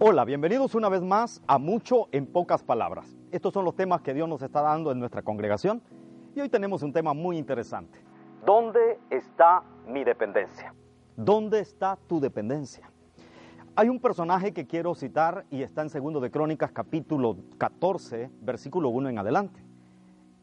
Hola, bienvenidos una vez más a Mucho en pocas palabras. Estos son los temas que Dios nos está dando en nuestra congregación y hoy tenemos un tema muy interesante. ¿Dónde está mi dependencia? ¿Dónde está tu dependencia? Hay un personaje que quiero citar y está en Segundo de Crónicas capítulo 14, versículo 1 en adelante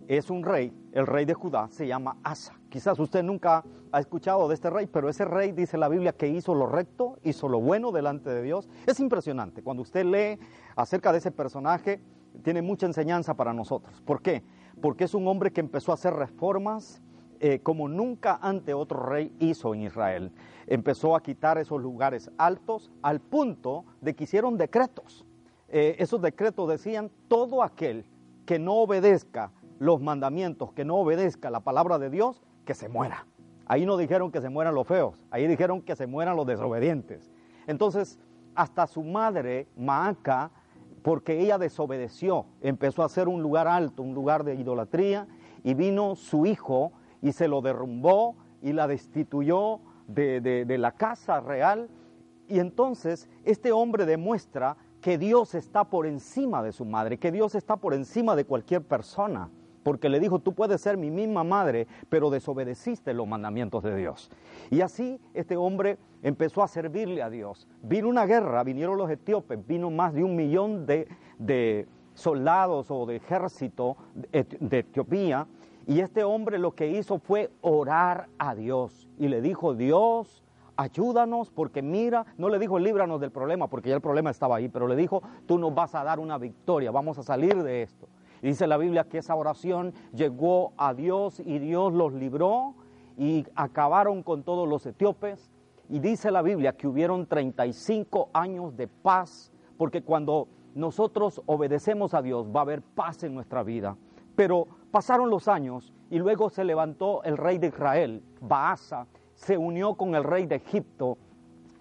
es un rey, el rey de Judá se llama Asa. Quizás usted nunca ha escuchado de este rey, pero ese rey dice la Biblia que hizo lo recto, hizo lo bueno delante de Dios. Es impresionante. Cuando usted lee acerca de ese personaje, tiene mucha enseñanza para nosotros. ¿Por qué? Porque es un hombre que empezó a hacer reformas eh, como nunca ante otro rey hizo en Israel. Empezó a quitar esos lugares altos al punto de que hicieron decretos. Eh, esos decretos decían todo aquel que no obedezca los mandamientos, que no obedezca la palabra de Dios, que se muera. Ahí no dijeron que se mueran los feos, ahí dijeron que se mueran los desobedientes. Entonces, hasta su madre, Maaca, porque ella desobedeció, empezó a hacer un lugar alto, un lugar de idolatría, y vino su hijo y se lo derrumbó y la destituyó de, de la casa real. Y entonces este hombre demuestra que Dios está por encima de su madre, que Dios está por encima de cualquier persona porque le dijo, tú puedes ser mi misma madre, pero desobedeciste los mandamientos de Dios. Y así este hombre empezó a servirle a Dios. Vino una guerra, vinieron los etíopes, vino más de un millón de, soldados o de ejército de Etiopía, y este hombre lo que hizo fue orar a Dios y le dijo, Dios, ayúdanos porque mira, no le dijo líbranos del problema porque ya el problema estaba ahí, pero le dijo, tú nos vas a dar una victoria, vamos a salir de esto. Dice la Biblia que esa oración llegó a Dios y Dios los libró y acabaron con todos los etíopes. Y dice la Biblia que hubieron 35 años de paz, porque cuando nosotros obedecemos a Dios va a haber paz en nuestra vida. Pero pasaron los años y luego se levantó el rey de Israel, Baasa, se unió con el rey de Egipto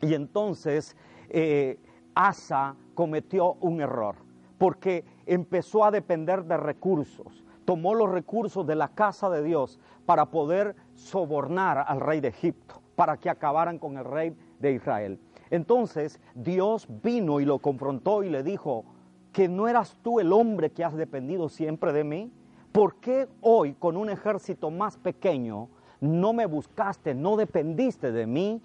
y entonces eh, Asa cometió un error porque empezó a depender de recursos. Tomó los recursos de la casa de Dios para poder sobornar al rey de Egipto, para que acabaran con el rey de Israel. Entonces Dios vino y lo confrontó y le dijo, que no eras tú el hombre que has dependido siempre de mí. ¿Por qué hoy con un ejército más pequeño no me buscaste, no dependiste de mí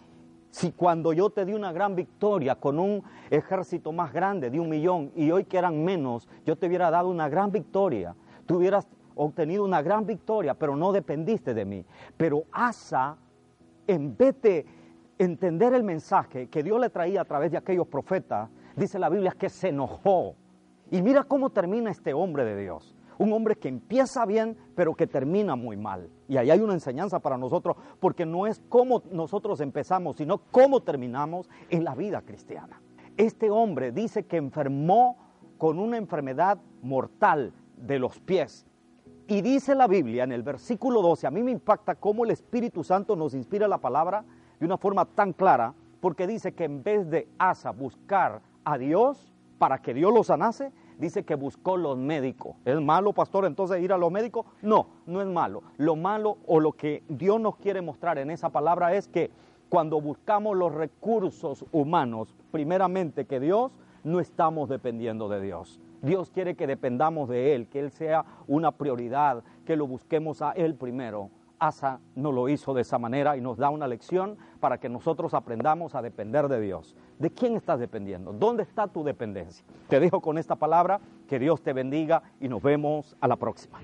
si cuando yo te di una gran victoria con un ejército más grande de un millón y hoy que eran menos, yo te hubiera dado una gran victoria, tú hubieras obtenido una gran victoria, pero no dependiste de mí. Pero Asa, en vez de entender el mensaje que Dios le traía a través de aquellos profetas, dice la Biblia que se enojó. Y mira cómo termina este hombre de Dios. Un hombre que empieza bien, pero que termina muy mal. Y ahí hay una enseñanza para nosotros, porque no es cómo nosotros empezamos, sino cómo terminamos en la vida cristiana. Este hombre dice que enfermó con una enfermedad mortal de los pies. Y dice la Biblia en el versículo 12, a mí me impacta cómo el Espíritu Santo nos inspira la palabra de una forma tan clara, porque dice que en vez de Asa buscar a Dios para que Dios lo sanase, dice que buscó los médicos. ¿Es malo, pastor, entonces ir a los médicos? No, no es malo. Lo malo o lo que Dios nos quiere mostrar en esa palabra es que cuando buscamos los recursos humanos, primeramente que Dios, no estamos dependiendo de Dios. Dios quiere que dependamos de Él, que Él sea una prioridad, que lo busquemos a Él primero. Asa no lo hizo de esa manera y nos da una lección para que nosotros aprendamos a depender de Dios. ¿De quién estás dependiendo? ¿Dónde está tu dependencia? Te dejo con esta palabra, que Dios te bendiga y nos vemos a la próxima.